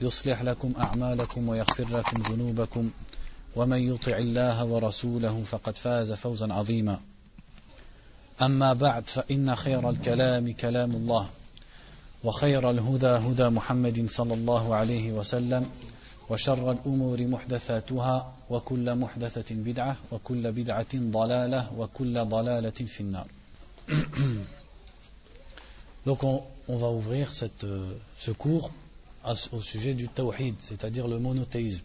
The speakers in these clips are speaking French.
يصلح لكم أعمالكم ويغفر لكم ذنوبكم ومن يطع الله ورسوله فقد فاز فوزا عظيما. أما بعد فإن خير الكلام كلام الله وخير الهدى هدى محمد صلى الله عليه وسلم وشر الأمور محدثاتها وكل محدثة بدعة وكل بدعة ضلالة وكل ضلالة في النار. Donc on, on va ouvrir cette, euh, ce cours au sujet du tawhid, c'est-à-dire le monothéisme.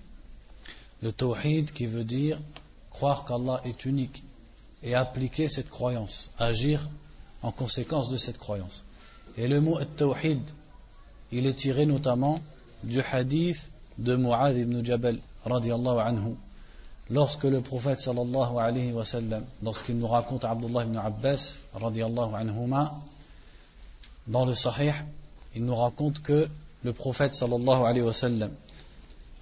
Le tawhid qui veut dire croire qu'Allah est unique et appliquer cette croyance, agir en conséquence de cette croyance. Et le mot tawhid, il est tiré notamment du hadith de Mu'adh ibn Jabal radiallahu anhu. Lorsque le prophète sallallahu alayhi wa sallam, lorsqu'il nous raconte Abdullah ibn Abbas radiallahu anhuma, dans le Sahih, il nous raconte que le prophète sallallahu alayhi wa sallam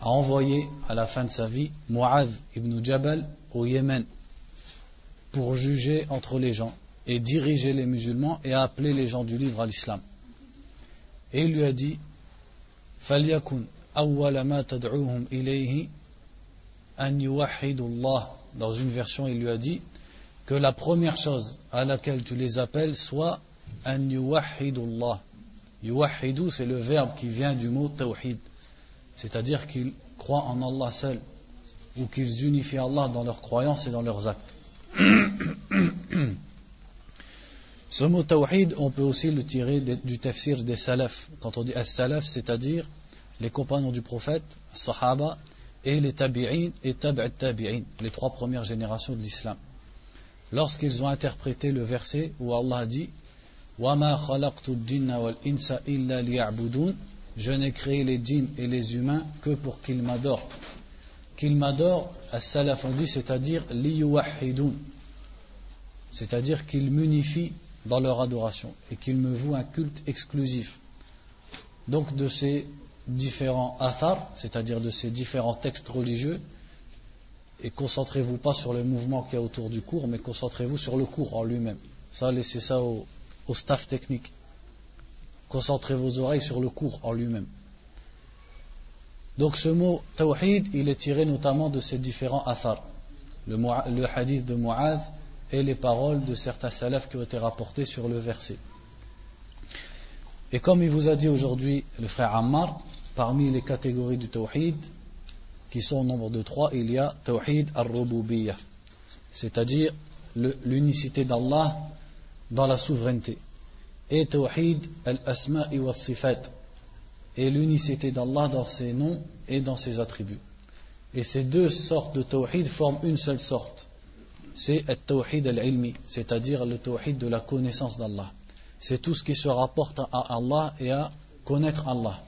a envoyé à la fin de sa vie Mu'adh ibn Jabal au Yémen pour juger entre les gens et diriger les musulmans et appeler les gens du livre à l'islam. Et il lui a dit فَلْيَكُنْ أَوَّلَ مَا تَدْعُوهُمْ إِلَيْهِ أَنْ يُوَحِّدُوا اللَّهِ Dans une version, il lui a dit que la première chose à laquelle tu les appelles soit أَنْ يُوَحِّدُوا اللَّهِ Yuwahidu, c'est le verbe qui vient du mot tawhid, c'est-à-dire qu'ils croient en Allah seul, ou qu'ils unifient Allah dans leurs croyances et dans leurs actes. Ce mot tawhid, on peut aussi le tirer du tafsir des salaf. Quand on dit as-salaf, c'est-à-dire les compagnons du prophète, sahaba, et les tabi'in et tab'at tabi'in, les trois premières générations de l'islam. Lorsqu'ils ont interprété le verset où Allah dit je n'ai créé les djinns et les humains que pour qu'ils m'adorent. Qu'ils m'adorent, as-salaf on dit, c'est-à-dire C'est-à-dire qu'ils m'unifient dans leur adoration et qu'ils me vouent un culte exclusif. Donc de ces différents athar, c'est-à-dire de ces différents textes religieux, et concentrez-vous pas sur le mouvement qu'il y a autour du cours, mais concentrez-vous sur le cours en lui-même. Ça, laissez ça au, au staff technique. Concentrez vos oreilles sur le cours en lui-même. Donc ce mot tawhid, il est tiré notamment de ces différents athar. Le, hadith de Mu'adh et les paroles de certains salafs qui ont été rapportés sur le verset. Et comme il vous a dit aujourd'hui le frère Ammar, parmi les catégories du tawhid, qui sont au nombre de trois, il y a tawhid al-rububiyyah, c'est-à-dire l'unicité d'Allah dans la souveraineté. Et tawhid al-asma'i wa sifat et l'unicité d'Allah dans ses noms et dans ses attributs. Et ces deux sortes de tawhid forment une seule sorte. C'est le tawhid al-ilmi, c'est-à-dire le tawhid de la connaissance d'Allah. C'est tout ce qui se rapporte à Allah et à connaître Allah.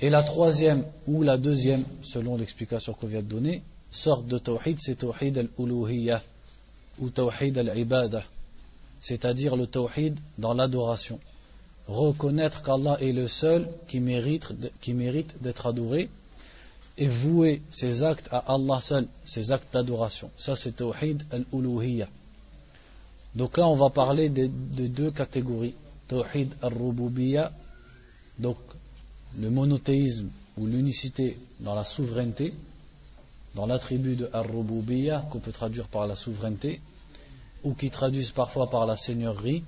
Et la troisième ou la deuxième, selon l'explication qu'on vient de donner, sorte de tawhid, c'est tawhid al-uluhiyya ou tawhid al-ibadah c'est-à-dire le tawhid dans l'adoration. Reconnaître qu'Allah est le seul qui mérite, d'être adoré et vouer ses actes à Allah seul, ses actes d'adoration. Ça c'est tawhid al-uluhiyya. Donc là on va parler de, deux catégories. Tawhid al-rububiyya, donc le monothéisme ou l'unicité dans la souveraineté, dans l'attribut de al-rububiyya qu'on peut traduire par la souveraineté, ou qui traduisent parfois par la seigneurie,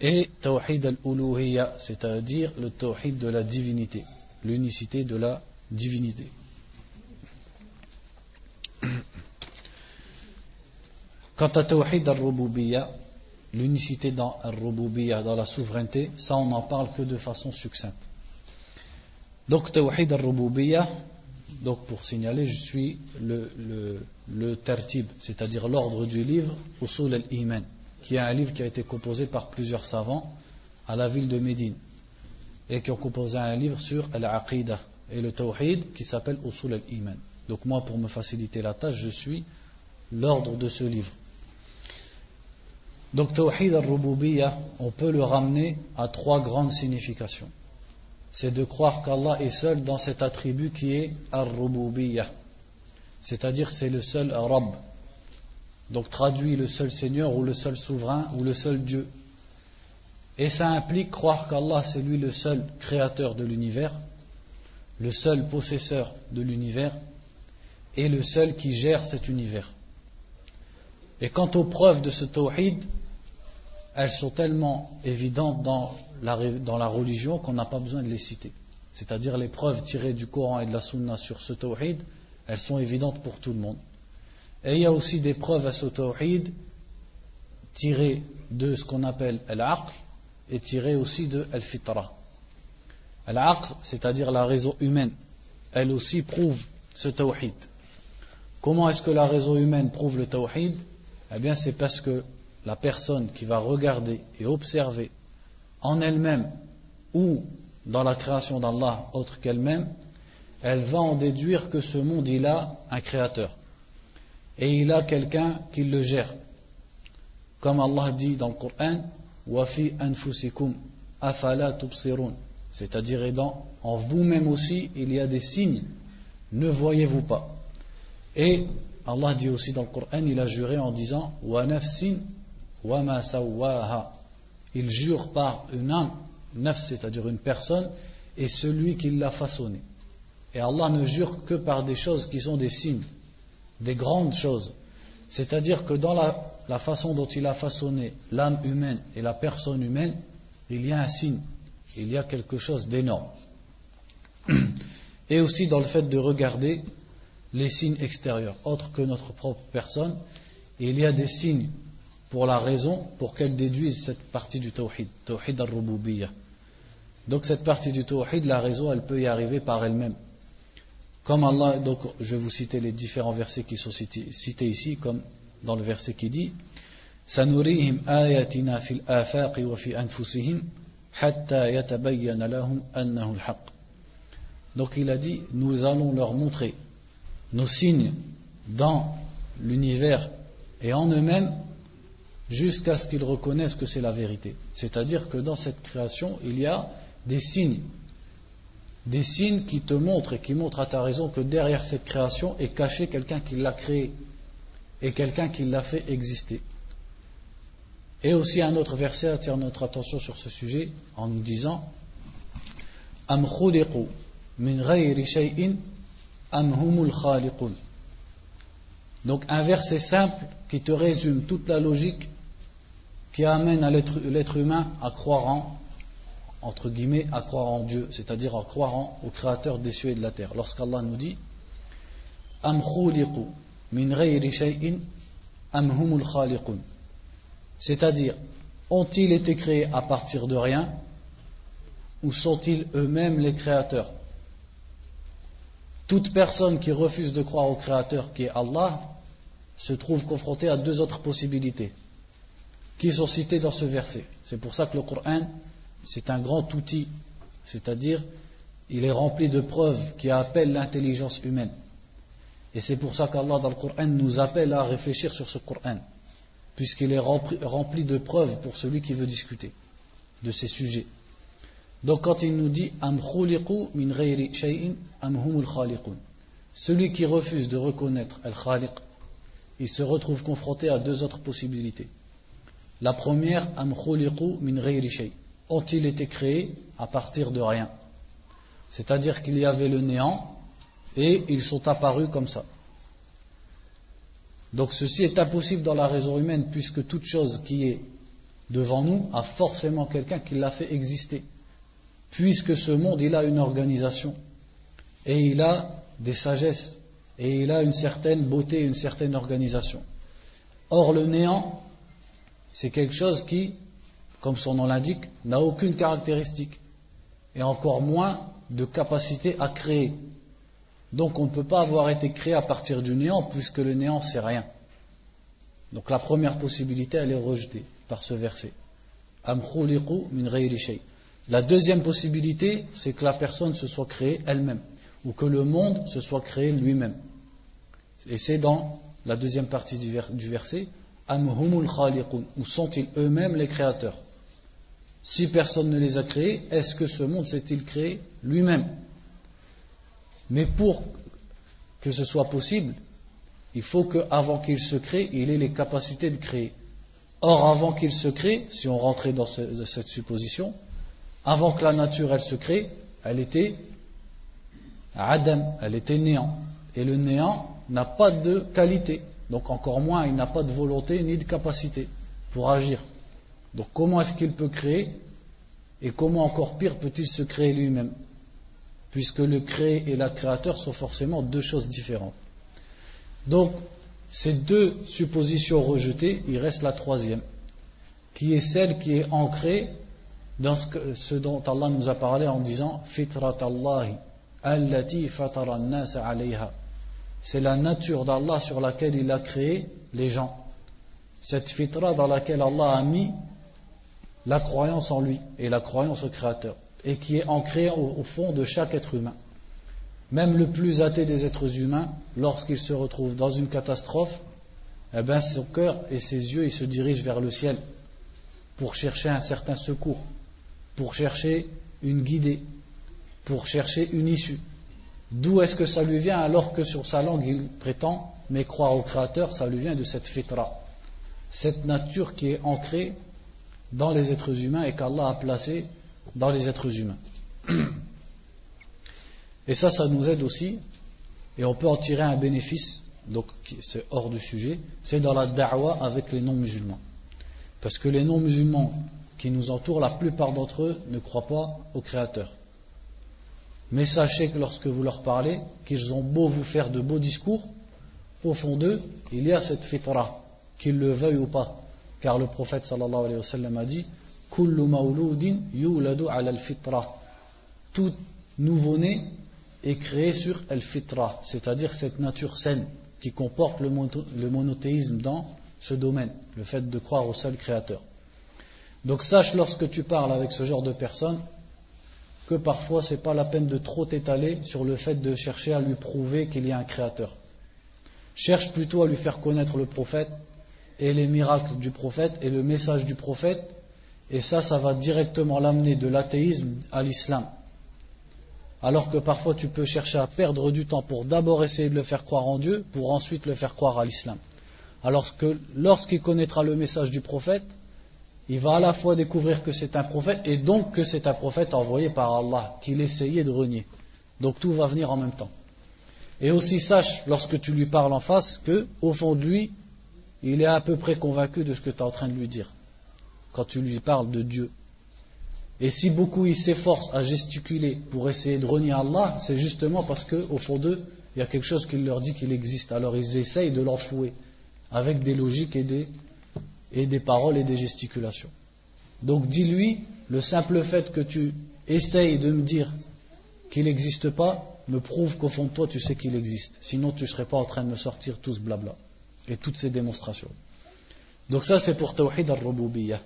et Tawhid al-Uluhiyya, c'est-à-dire le Tawhid de la divinité, l'unicité de la divinité. Quant à Tawhid al-Rububiyya, l'unicité dans al-Rububiyya, dans la souveraineté, ça on n'en parle que de façon succincte. Donc Tawhid al-Rububiyya, donc pour signaler, je suis le, le, le tertib, c'est-à-dire l'ordre du livre Usul al-Iman, qui est un livre qui a été composé par plusieurs savants à la ville de Médine et qui ont composé un livre sur al-Aqidah et le Tawhid qui s'appelle Usul al-Iman. Donc moi, pour me faciliter la tâche, je suis l'ordre de ce livre. Donc Tawhid al-Rububiyya, on peut le ramener à trois grandes significations. C'est de croire qu'Allah est seul dans cet attribut qui est al-Rububiyya. C'est-à-dire c'est le seul Rabb. Donc traduit le seul Seigneur ou le seul souverain ou le seul Dieu. Et ça implique croire qu'Allah c'est lui le seul créateur de l'univers, le seul possesseur de l'univers et le seul qui gère cet univers. Et quant aux preuves de ce tawhid, elles sont tellement évidentes dans la, religion qu'on n'a pas besoin de les citer. C'est-à-dire les preuves tirées du Coran et de la Sunna sur ce tawhid, elles sont évidentes pour tout le monde. Et il y a aussi des preuves à ce tawhid tirées de ce qu'on appelle al-aql et tirées aussi de al-fitra. Al-aql, c'est-à-dire la raison humaine, elle aussi prouve ce tawhid. Comment est-ce que la raison humaine prouve le tawhid? Eh bien, c'est parce que la personne qui va regarder et observer en elle-même ou dans la création d'Allah autre qu'elle-même, elle va en déduire que ce monde, il a un créateur. Et il a quelqu'un qui le gère. Comme Allah dit dans le Coran, Wafi anfusikum afala tubsirun. C'est-à-dire, en vous-même aussi, il y a des signes. Ne voyez-vous pas Et Allah dit aussi dans le Coran, il a juré en disant, Wa nafsin Il jure par une âme, nafs, c'est-à-dire une personne, et celui qui l'a façonné. Et Allah ne jure que par des choses qui sont des signes, des grandes choses. C'est-à-dire que dans la, façon dont il a façonné l'âme humaine et la personne humaine, il y a un signe, il y a quelque chose d'énorme. Et aussi dans le fait de regarder les signes extérieurs, autres que notre propre personne, il y a des signes pour la raison pour qu'elle déduise cette partie du tawhid, tawhid al-rububiyyah. Donc cette partie du tawhid, la raison, elle peut y arriver par elle-même. Comme Allah, donc je vais vous citer les différents versets qui sont cités, ici, comme dans le verset qui dit سنريهم آياتنا في الآفاق وفي أنفسهم حتى يتبين لهم أنه الحق Donc il a dit, nous allons leur montrer nos signes dans l'univers et en eux-mêmes jusqu'à ce qu'ils reconnaissent que c'est la vérité. C'est-à-dire que dans cette création, il y a des signes des signes qui te montrent et qui montrent à ta raison que derrière cette création est caché quelqu'un qui l'a créé et quelqu'un qui l'a fait exister. Et aussi un autre verset attire notre attention sur ce sujet en nous disant Am min shay'in am humul Donc un verset simple qui te résume toute la logique qui amène l'être humain à croire en entre guillemets, à croire en Dieu, c'est-à-dire à croire au Créateur des cieux et de la terre. Lorsqu'Allah nous dit Am min am humul C'est-à-dire, ont-ils été créés à partir de rien ou sont-ils eux-mêmes les créateurs? Toute personne qui refuse de croire au Créateur qui est Allah se trouve confrontée à deux autres possibilités qui sont citées dans ce verset. C'est pour ça que le Coran c'est un grand outil, c'est-à-dire il est rempli de preuves qui appellent l'intelligence humaine. Et c'est pour ça qu'Allah dans le Coran nous appelle à réfléchir sur ce Coran, puisqu'il est rempli, de preuves pour celui qui veut discuter de ces sujets. Donc quand il nous dit am min shay'in am celui qui refuse de reconnaître al-khaliq, il se retrouve confronté à deux autres possibilités. La première am min ont-ils été créés à partir de rien? C'est-à-dire qu'il y avait le néant et ils sont apparus comme ça. Donc ceci est impossible dans la raison humaine puisque toute chose qui est devant nous a forcément quelqu'un qui l'a fait exister. Puisque ce monde, il a une organisation et il a des sagesses et il a une certaine beauté, une certaine organisation. Or, le néant, c'est quelque chose qui, comme son nom l'indique, n'a aucune caractéristique, et encore moins de capacité à créer. Donc on ne peut pas avoir été créé à partir du néant, puisque le néant, c'est rien. Donc la première possibilité, elle est rejetée par ce verset. La deuxième possibilité, c'est que la personne se soit créée elle-même, ou que le monde se soit créé lui-même. Et c'est dans la deuxième partie du, verset, ou sont-ils eux-mêmes les créateurs? Si personne ne les a créés, est-ce que ce monde s'est-il créé lui-même? Mais pour que ce soit possible, il faut qu'avant qu'il se crée, il ait les capacités de créer. Or, avant qu'il se crée, si on rentrait dans cette supposition, avant que la nature elle se crée, elle était Adam, elle était néant. Et le néant n'a pas de qualité. Donc encore moins, il n'a pas de volonté ni de capacité pour agir. Donc comment est-ce qu'il peut créer et comment encore pire peut-il se créer lui-même Puisque le créé et la créateur sont forcément deux choses différentes. Donc, ces deux suppositions rejetées, il reste la troisième, qui est celle qui est ancrée dans ce, dont Allah nous a parlé en disant Fitrat Allahi, allati fatara alayha. C'est la nature d'Allah sur laquelle il a créé les gens. Cette fitra dans laquelle Allah a mis la croyance en lui et la croyance au Créateur, et qui est ancrée au fond de chaque être humain. Même le plus athée des êtres humains, lorsqu'il se retrouve dans une catastrophe, eh bien son cœur et ses yeux, se dirigent vers le ciel pour chercher un certain secours, pour chercher une guidée, pour chercher une issue. D'où est-ce que ça lui vient alors que sur sa langue il prétend, mais croire au Créateur, ça lui vient de cette fitra, cette nature qui est ancrée dans les êtres humains et qu'Allah a placée dans les êtres humains. Et ça, ça nous aide aussi, et on peut en tirer un bénéfice, donc c'est hors du sujet, c'est dans la da'wa avec les non-musulmans. Parce que les non-musulmans qui nous entourent, la plupart d'entre eux ne croient pas au Créateur. Mais sachez que lorsque vous leur parlez, qu'ils ont beau vous faire de beaux discours, au fond d'eux, il y a cette fitra, qu'ils le veuillent ou pas. Car le prophète sallallahu alayhi wa sallam a dit Kullu yuladu al-fitra. Tout nouveau-né est créé sur el-fitra, c'est-à-dire cette nature saine qui comporte le, monothéisme dans ce domaine, le fait de croire au seul créateur. Donc sache lorsque tu parles avec ce genre de personnes que parfois c'est pas la peine de trop t'étaler sur le fait de chercher à lui prouver qu'il y a un créateur. Cherche plutôt à lui faire connaître le prophète et les miracles du prophète et le message du prophète et ça ça va directement l'amener de l'athéisme à l'islam alors que parfois tu peux chercher à perdre du temps pour d'abord essayer de le faire croire en Dieu, pour ensuite le faire croire à l'islam. Alors que lorsqu'il connaîtra le message du prophète, il va à la fois découvrir que c'est un prophète et donc que c'est un prophète envoyé par Allah, qu'il essayait de renier. Donc tout va venir en même temps. Et aussi sache, lorsque tu lui parles en face, que au fond de lui, il est à peu près convaincu de ce que tu es en train de lui dire. Quand tu lui parles de Dieu. Et si beaucoup ils s'efforcent à gesticuler pour essayer de renier Allah, c'est justement parce qu'au fond d'eux, il y a quelque chose qui leur dit qu'il existe. Alors ils essayent de l'enfouer avec des logiques et des, et des paroles et des gesticulations. Donc dis-lui, le simple fait que tu essayes de me dire qu'il n'existe pas, me prouve qu'au fond de toi tu sais qu'il existe. Sinon tu ne serais pas en train de me sortir tout ce blabla et toutes ces démonstrations. Donc ça c'est pour Tawhid al-Rububiyyah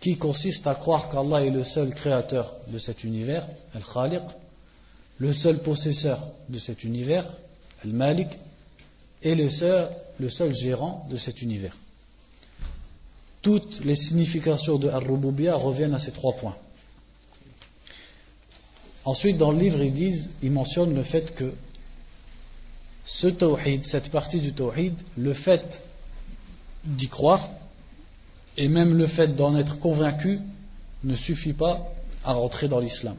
qui consiste à croire qu'Allah est le seul créateur de cet univers, Al-Khaliq, le seul possesseur de cet univers, Al-Malik, et le le seul gérant de cet univers. Toutes les significations de Ar-Rububiyya reviennent à ces trois points. Ensuite, dans le livre, ils disent, ils mentionnent le fait que ce tawhid, cette partie du tawhid, le fait d'y croire, et même le fait d'en être convaincu ne suffit pas à rentrer dans l'islam.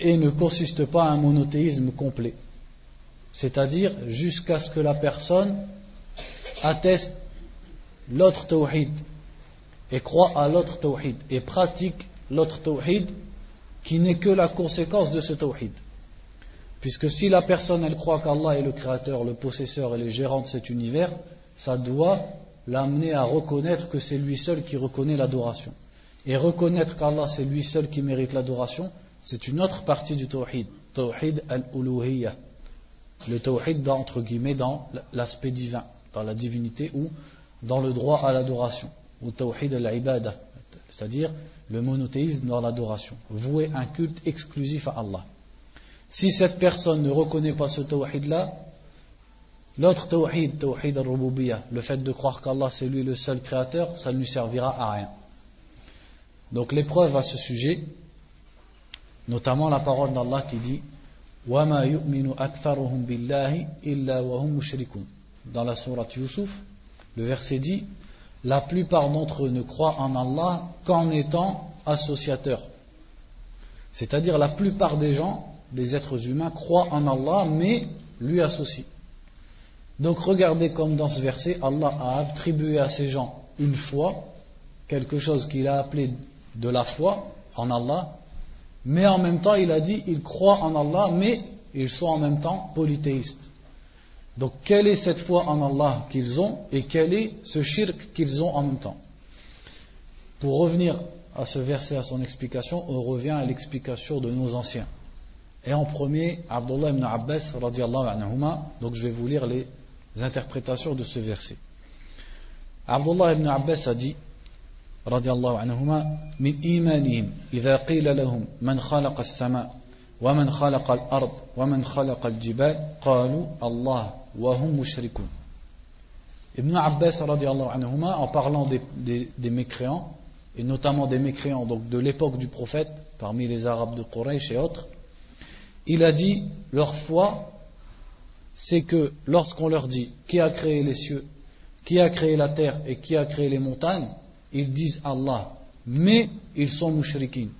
Et ne consiste pas à un monothéisme complet. C'est-à-dire jusqu'à ce que la personne atteste l'autre tawhid et croit à l'autre tawhid et pratique l'autre tawhid qui n'est que la conséquence de ce tawhid. Puisque si la personne elle croit qu'Allah est le créateur, le possesseur et le gérant de cet univers, ça doit l'amener à reconnaître que c'est lui seul qui reconnaît l'adoration. Et reconnaître qu'Allah c'est lui seul qui mérite l'adoration, c'est une autre partie du tawhid, tawhid al-uluhiyya. Le tawhid entre guillemets dans l'aspect divin, dans la divinité ou dans le droit à l'adoration, ou tawhid al-ibada, c'est-à-dire le monothéisme dans l'adoration, vouer un culte exclusif à Allah. Si cette personne ne reconnaît pas ce tawhid-là, l'autre tawhid, tawhid al-rububiyya, le fait de croire qu'Allah c'est lui le seul créateur, ça ne lui servira à rien. Donc l'épreuve à ce sujet, notamment la parole d'Allah qui dit وَمَا يُؤْمِنُ أَكْثَرُهُمْ بِاللَّهِ إِلَّا وَهُمْ مُشْرِكُونَ Dans la sourate Yusuf, le verset dit La plupart d'entre eux ne croient en Allah qu'en étant associateurs. C'est-à-dire la plupart des gens, des êtres humains, croient en Allah mais lui associent. Donc regardez comme dans ce verset, Allah a attribué à ces gens une foi, quelque chose qu'il a appelé de la foi en Allah, mais en même temps il a dit ils croient en Allah, mais ils sont en même temps polythéistes. Donc, quelle est cette foi en Allah qu'ils ont et quel est ce shirk qu'ils ont en même temps? Pour revenir à ce verset, à son explication, on revient à l'explication de nos anciens. Et en premier, Abdullah ibn Abbas, anhuma, donc je vais vous lire les interprétations de ce verset. Abdullah ibn Abbas a dit, radiallahu anhuma, min imanihim, idha qila lahum, man khalaqa as-sama, wa man khalaqa Allah wahum mushrikun. Ibn Abbas anhuma, en parlant des, mécréants, et notamment des mécréants donc de l'époque du prophète, parmi les Arabes de Quraysh et autres, il a dit leur foi, c'est que lorsqu'on leur dit qui a créé les cieux, qui a créé la terre et qui a créé les montagnes, ils disent Allah, mais ils sont mushrikines.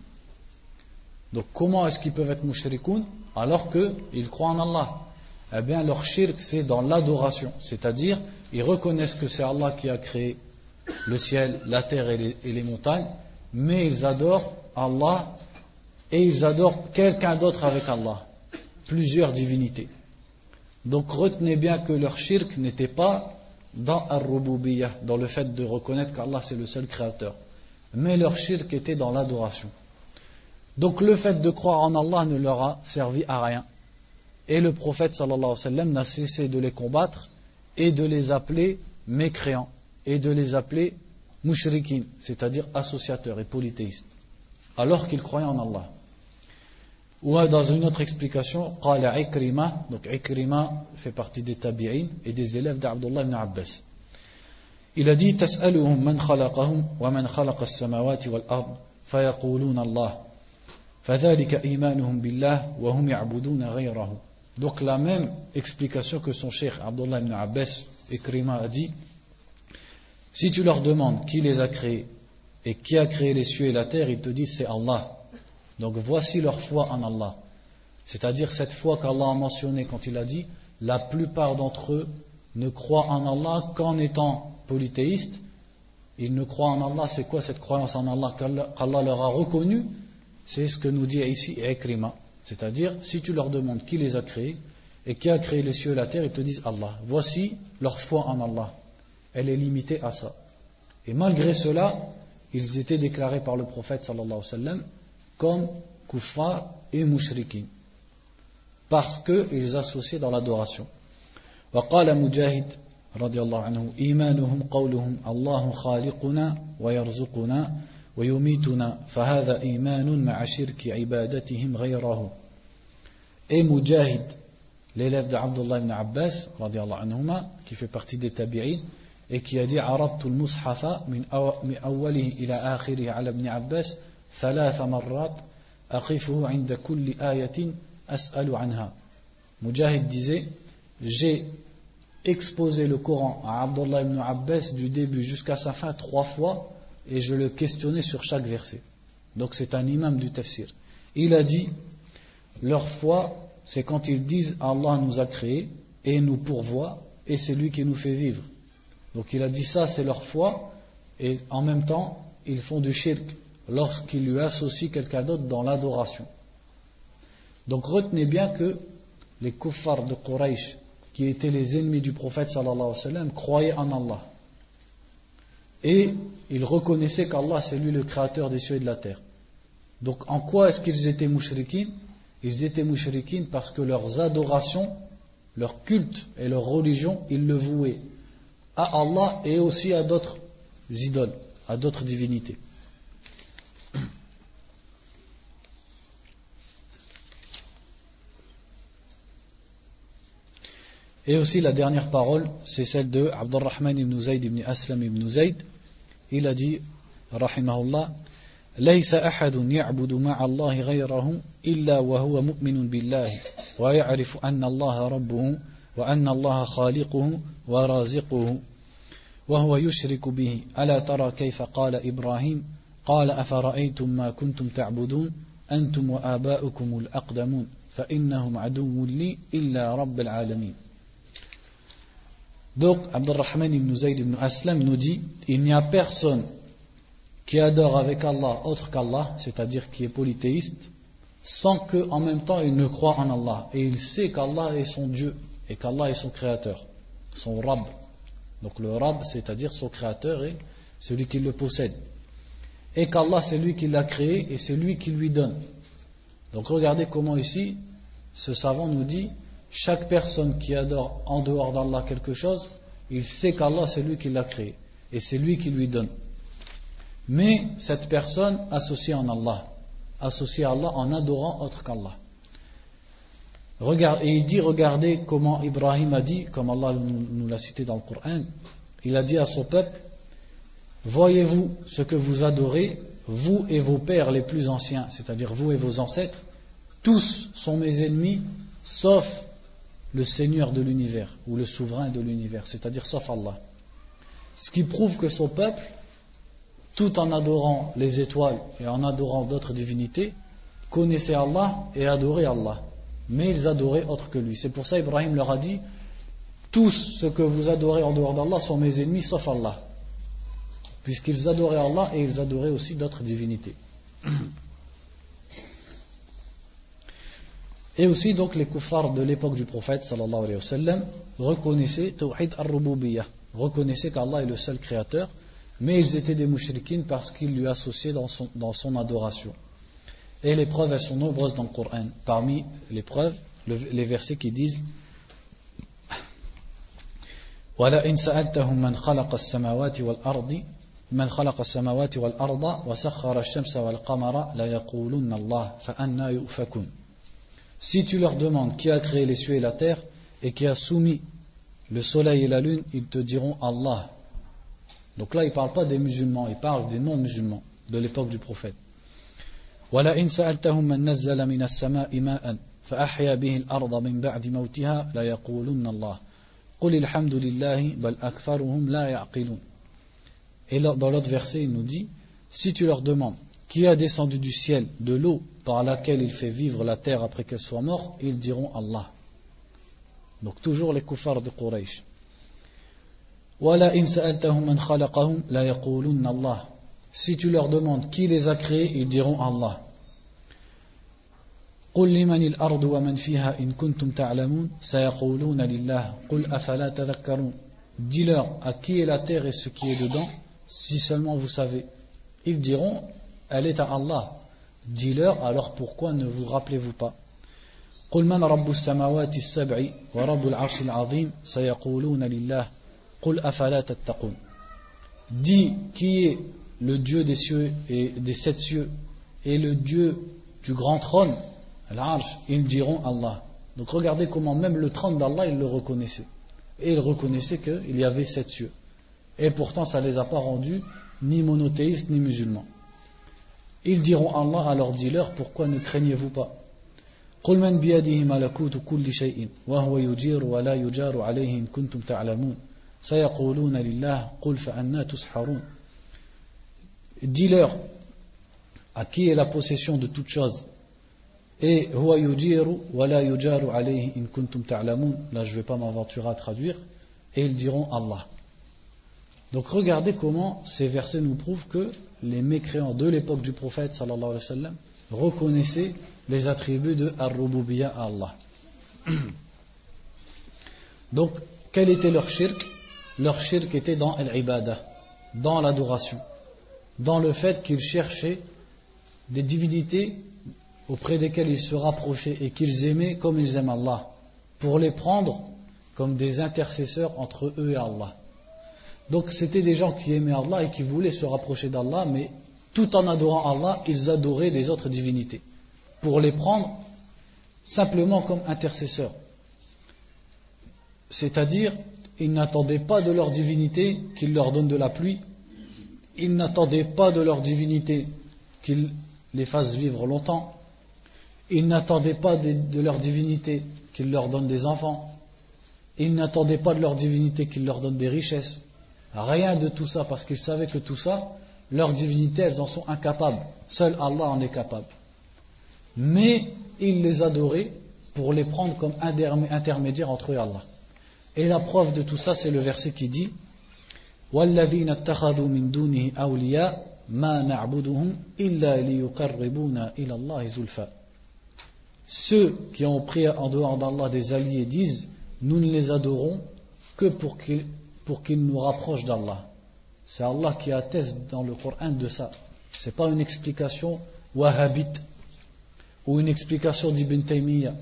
Donc comment est-ce qu'ils peuvent être mushrikoun alors qu'ils croient en Allah? Eh bien leur shirk c'est dans l'adoration, c'est-à-dire ils reconnaissent que c'est Allah qui a créé le ciel, la terre et les, montagnes, mais ils adorent Allah et ils adorent quelqu'un d'autre avec Allah, plusieurs divinités. Donc retenez bien que leur shirk n'était pas dans ar dans le fait de reconnaître qu'Allah c'est le seul créateur. Mais leur shirk était dans l'adoration. Donc le fait de croire en Allah ne leur a servi à rien. Et le prophète sallallahu alayhi wa sallam n'a cessé de les combattre et de les appeler mécréants et de les appeler mushrikin, c'est-à-dire associateurs et polythéistes, alors qu'ils croyaient en Allah. Ou dans une autre explication, qala Ikrima, donc Ikrima fait partie des tabi'in et des élèves d'Abdullah ibn Abbas. Il a dit تسألهم من خلقهم ومن خلق السماوات والأرض فيقولون الله فذلك إيمانهم بالله وهم يعبدون غيره donc la même explication que son cheikh Abdullah ibn Abbas Ikrima a dit Si tu leur demandes qui les a créés et qui a créé les cieux et la terre, ils te disent c'est Allah. Donc voici leur foi en Allah. C'est-à-dire cette foi qu'Allah a mentionnée quand il a dit la plupart d'entre eux ne croient en Allah qu'en étant polythéistes. Ils ne croient en Allah, c'est quoi cette croyance en Allah qu'Allah leur a reconnu C'est ce que nous dit ici Ekrima. C'est-à-dire, si tu leur demandes qui les a créés et qui a créé les cieux et la terre, ils te disent Allah. Voici leur foi en Allah. Elle est limitée à ça. Et malgré cela, ils étaient déclarés par le prophète sallallahu alayhi wa sallam comme kuffar et mushrikin parce qu'ils associaient dans l'adoration وقال مجاهد رضي الله عنه إيمانهم قولهم الله خالقنا ويرزقنا ويميتنا فهذا إيمان مع شرك عبادتهم غيره Et Mujahid, l'élève d'Abdullah ibn Abbas, radiallahu anhuma, qui fait partie des tabi'in, et qui a dit عرضت المصحف من أوله إلى آخره على ابن عباس ثلاث مرات أقفه عند كل آية أسأل عنها Mujahid disait j'ai exposé le Coran à Abdullah ibn Abbas du début jusqu'à sa fin trois fois et je le questionnais sur chaque verset. Donc c'est un imam du tafsir. Il a dit leur foi c'est quand ils disent Allah nous a créés et nous pourvoit et c'est lui qui nous fait vivre. Donc il a dit ça c'est leur foi et en même temps ils font du shirk lorsqu'il lui associe quelqu'un d'autre dans l'adoration. Donc retenez bien que les kuffars de Quraysh qui étaient les ennemis du prophète sallallahu alayhi wa sallam, croyaient en Allah. Et ils reconnaissaient qu'Allah c'est lui le créateur des cieux et de la terre. Donc en quoi est-ce qu'ils étaient mouchriquines Ils étaient mouchriquines parce que leurs adorations, leur culte et leur religion, ils le vouaient à Allah et aussi à d'autres idoles, à d'autres divinités. Et aussi la dernière parole, c'est celle de Abdurrahman ibn Zayd ibn Aslam ibn Zayd. Il a dit, rahimahullah, ليس أحد يعبد مع الله غيره إلا وهو مؤمن بالله ويعرف أن الله ربه وأن الله خالقه ورازقه وهو يشرك به. ألا ترى كيف قال إبراهيم؟ قال أفرأيتم ما كنتم تعبدون؟ أنتم وآباؤكم الأقدمون فإنهم عدو لي إلا رب العالمين. Donc, Abdurrahman ibn Zayd ibn Aslam nous dit il n'y a personne qui adore avec Allah autre qu'Allah, c'est-à-dire qui est polythéiste, sans que en même temps il ne croit en Allah. Et il sait qu'Allah est son Dieu et qu'Allah est son créateur, son Rab. Donc le Rab, c'est-à-dire son créateur et celui qui le possède. Et qu'Allah c'est lui qui l'a créé et c'est lui qui lui donne. Donc regardez comment ici, ce savant nous dit chaque personne qui adore en dehors d'Allah quelque chose, il sait qu'Allah c'est lui qui l'a créé et c'est lui qui lui donne. Mais cette personne associée en Allah, associée à Allah en adorant autre qu'Allah. et il dit, regardez comment Ibrahim a dit, comme Allah nous l'a cité dans le Coran, il a dit à son peuple, voyez-vous ce que vous adorez, vous et vos pères les plus anciens, c'est-à-dire vous et vos ancêtres, tous sont mes ennemis, sauf le Seigneur de l'univers ou le souverain de l'univers, c'est-à-dire sauf Allah. Ce qui prouve que son peuple, tout en adorant les étoiles et en adorant d'autres divinités, connaissait Allah et adorait Allah. Mais ils adoraient autre que lui. C'est pour ça Ibrahim leur a dit Tous ceux que vous adorez en dehors d'Allah sont mes ennemis sauf Allah. Puisqu'ils adoraient Allah et ils adoraient aussi d'autres divinités. Et aussi, donc, les kuffars de l'époque du prophète, sallallahu alayhi wa sallam, reconnaissaient Tawhid al-Rububiyyah, reconnaissaient qu'Allah est le seul créateur, mais ils étaient des mouchriquines parce qu'ils lui associaient dans son, dans son adoration. Et les preuves, elles sont nombreuses dans le Coran. Parmi les preuves, le, les versets qui disent وَلَئِنْ سَأَلْتَهُمْ مَنْ خَلَقَ السَّمَاوَاتِ وَالْأَرْضِ من خلق السماوات والأرض وسخر الشمس والقمر ليقولن الله فأنا يؤفكون si tu leur demandes qui a créé les cieux et la terre et qui a soumis le soleil et la lune, ils te diront Allah. Donc là, il ne parle pas des musulmans, il parle des non-musulmans de l'époque du prophète. ولئن سألتهم من نزل من السماء ماء فأحيا به الأرض من بعد موتها ليقولن الله قل الحمد لله بل أكثرهم لا يعقلون Et dans l'autre verset, il nous dit, si tu leur demandes qui a descendu du ciel de l'eau par laquelle il fait vivre la terre après qu'elle soit morte, ils diront Allah. Donc toujours les kuffars de Quraysh. Si tu leur demandes qui les a créés, ils diront Allah. Dis-leur à qui est la terre et ce qui est dedans, si seulement vous savez. Ils diront elle est à Allah. Dis-leur, alors pourquoi ne vous rappelez-vous pas قل من رب السماوات السبع ورب العرش العظيم سيقولون لله قل أفلا تتقون Dis qui est le Dieu des cieux et des sept cieux et le Dieu du grand trône, l'arche, ils diront Allah. Donc regardez comment même le trône d'Allah, ils le reconnaissaient. Et ils reconnaissaient qu'il y avait sept cieux. Et pourtant, ça ne les a pas rendus ni monothéistes ni musulmans. Ils diront Allah, alors dis-leur, pourquoi ne craignez-vous pas Dis-leur à qui est la possession de toutes choses et là je ne vais pas m'aventurer à traduire et ils diront Allah donc regardez comment ces versets nous prouvent que les mécréants de l'époque du prophète alayhi reconnaissaient les attributs de à Allah. Donc, quel était leur shirk? Leur shirk était dans l'ibadah, dans l'adoration, dans le fait qu'ils cherchaient des divinités auprès desquelles ils se rapprochaient et qu'ils aimaient comme ils aiment Allah, pour les prendre comme des intercesseurs entre eux et Allah. Donc c'était des gens qui aimaient Allah et qui voulaient se rapprocher d'Allah, mais tout en adorant Allah, ils adoraient les autres divinités, pour les prendre simplement comme intercesseurs. C'est-à-dire, ils n'attendaient pas de leur divinité qu'ils leur donnent de la pluie, ils n'attendaient pas de leur divinité qu'ils les fassent vivre longtemps, ils n'attendaient pas de, leur divinité qu'ils leur donnent des enfants, ils n'attendaient pas de leur divinité qu'ils leur donnent des richesses, rien de tout ça, parce qu'ils savaient que tout ça, leur divinité, elles en sont incapables, seul Allah en est capable. Mais ils les adoraient pour les prendre comme intermédiaires entre eux et Allah. Et la preuve de tout ça, c'est le verset qui dit وَالَّذِينَ اتَّخَذُوا مِن دُونِهِ أَوْلِيَاءَ مَا نَعْبُدُهُمْ إِلَّا لِيُقَرِّبُونَ إِلَى اللَّهِ زُلْفَى Ceux qui ont pris en dehors d'Allah des alliés disent Nous ne les adorons que pour qu'ils, pour qu'ils nous rapprochent d'Allah. C'est Allah qui atteste dans le Coran de ça. Ce n'est pas une explication wahhabite ou une explication d'Ibn Taymiyyah.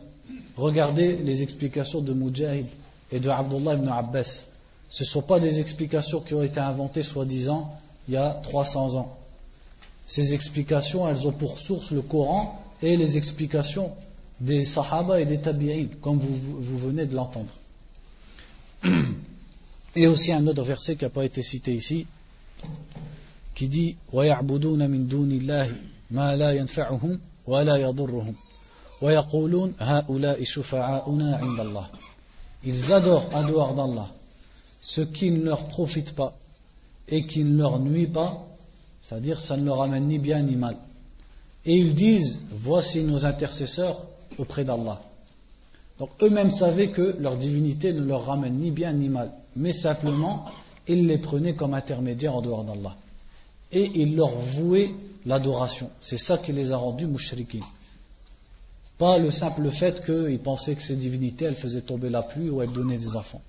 Regardez les explications de Mujahid et de Abdullah ibn Abbas. Ce ne sont pas des explications qui ont été inventées soi-disant il y a 300 ans. Ces explications, elles ont pour source le Coran et les explications des Sahaba et des Tabi'in, comme vous, venez de l'entendre. Et aussi un autre verset qui n'a pas été cité ici, qui dit وَيَعْبُدُونَ مِن دُونِ اللَّهِ مَا لَا يَنْفَعُهُمْ وَلَا يَضُرُّهُمْ وَيَقُولُونَ هَؤُلَاءِ شُفَعَاؤُنَا عِنْدَ اللَّهِ ils adorent en dehors d'Allah ce qui ne leur profite pas et qui ne leur nuit pas, c'est-à-dire ça ne leur amène ni bien ni mal. Et ils disent, voici nos intercesseurs auprès d'Allah. Donc eux-mêmes savaient que leur divinité ne leur ramène ni bien ni mal, mais simplement ils les prenaient comme intermédiaires en dehors d'Allah. Et ils leur vouaient l'adoration. C'est ça qui les a rendus mouchriquins. Pas le simple fait qu'ils pensaient que ces divinités, elles faisaient tomber la pluie ou elles donnaient des enfants.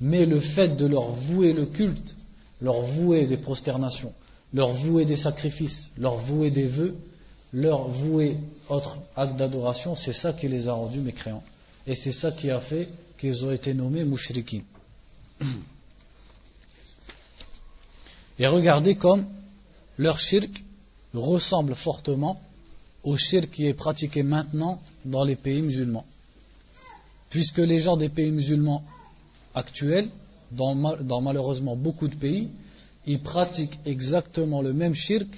Mais le fait de leur vouer le culte, leur vouer des prosternations, leur vouer des sacrifices, leur vouer des vœux, leur vouer autre acte d'adoration, c'est ça qui les a rendus mécréants. Et c'est ça qui a fait qu'ils ont été nommés mouchriquins. Et regardez comme leur shirk ressemble fortement au shirk qui est pratiqué maintenant dans les pays musulmans. Puisque les gens des pays musulmans actuels, dans, malheureusement beaucoup de pays, ils pratiquent exactement le même shirk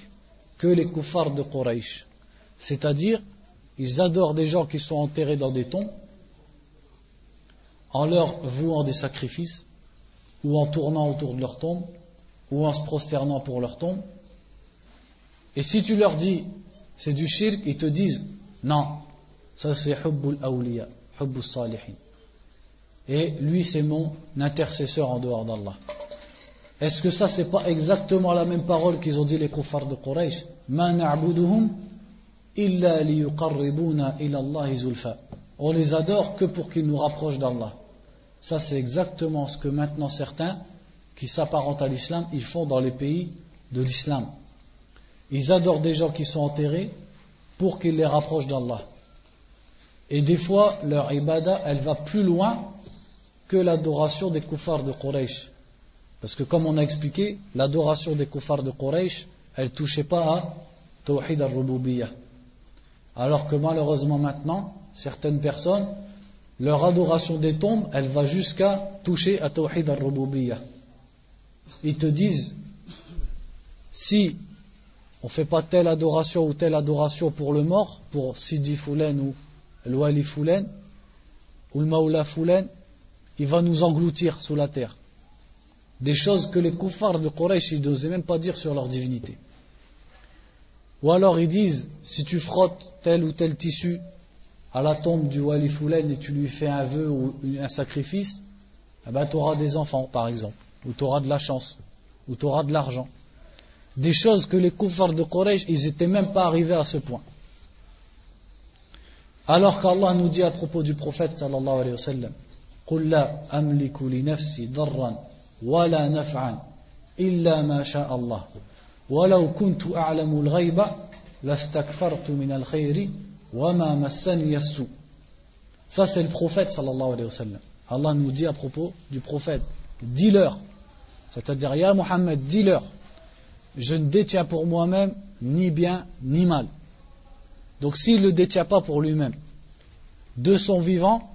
que les koufars de Quraysh. C'est-à-dire, ils adorent des gens qui sont enterrés dans des tombes en leur vouant des sacrifices, ou en tournant autour de leur tombe, ou en se prosternant pour leur tombe. Et si tu leur dis c'est du shirk, ils te disent non, ça c'est hubbul awliya, hubbul salihin. Et lui c'est mon intercesseur en dehors d'Allah. Est-ce que ça c'est pas exactement la même parole qu'ils ont dit les kuffars de Quraysh? Ma na'buduhum illa liyuqarribuna ila Allah. On les adore que pour qu'ils nous rapprochent d'Allah. Ça c'est exactement ce que maintenant certains qui s'apparentent à l'islam, ils font dans les pays de l'islam. Ils adorent des gens qui sont enterrés pour qu'ils les rapprochent d'Allah. Et des fois, leur ibadah, elle va plus loin que l'adoration des koufars de Quraysh. Parce que comme on a expliqué, l'adoration des koufars de Quraysh, elle ne touchait pas à Tawhid al-Rububiyyah. Alors que malheureusement maintenant, certaines personnes, leur adoration des tombes, elle va jusqu'à toucher à Tawhid al-Rububiyyah. Ils te disent, si on ne fait pas telle adoration ou telle adoration pour le mort, pour Sidi Foulen ou Wali Foulen, ou le Maoula Foulen, il va nous engloutir sous la terre. Des choses que les koufars de Quraysh n'osaient même pas dire sur leur divinité. Ou alors ils disent, si tu frottes tel ou tel tissu à la tombe du Wali Foulen et tu lui fais un vœu ou un sacrifice, eh ben, tu auras des enfants par exemple, ou tu auras de la chance, ou tu auras de l'argent des choses que les koufars de Quraysh, ils n'étaient même pas arrivés à ce point. Alors qu'Allah nous dit à propos du prophète sallallahu alayhi wa sallam, قل لا أملك لنفسي ضرا ولا نفعا إلا ما شاء الله ولو كنت أعلم الغيب لاستكثرت من الخير وما مسني السوء ça c'est le prophète sallallahu alayhi wa sallam. Allah nous dit à propos du prophète, dis-leur, c'est-à-dire, Ya Muhammad, dis-leur, je ne détiens pour moi-même ni bien ni mal. Donc s'il ne le détient pas pour lui-même, de son vivant,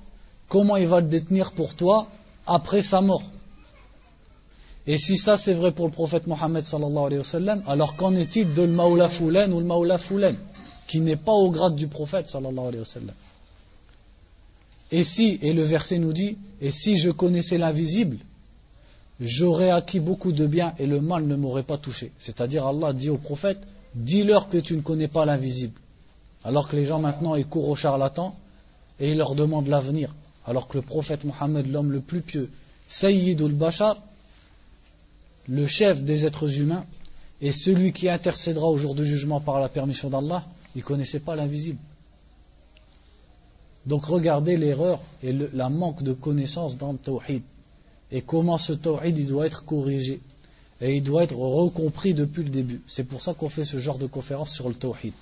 comment il va le détenir pour toi après sa mort? Et si ça c'est vrai pour le prophète Mohammed sallallahu alayhi wa sallam, alors qu'en est-il de le Maoula Foulen ou le Maoula Foulen, qui n'est pas au grade du prophète sallallahu alayhi wa sallam Et si, et le verset nous dit, et si je connaissais l'invisible, j'aurais acquis beaucoup de bien et le mal ne m'aurait pas touché. C'est-à-dire Allah dit au prophète, dis-leur que tu ne connais pas l'invisible. Alors que les gens maintenant ils courent au charlatan et ils leur demandent l'avenir. Alors que le prophète Mohammed, l'homme le plus pieux, Sayyidul Bashar, le chef des êtres humains et celui qui intercédera au jour du jugement par la permission d'Allah, il ne connaissait pas l'invisible. Donc regardez l'erreur et le, la manque de connaissance dans le tawhid et comment ce tawhid il doit être corrigé et il doit être recompris depuis le début. C'est pour ça qu'on fait ce genre de conférence sur le tawhid.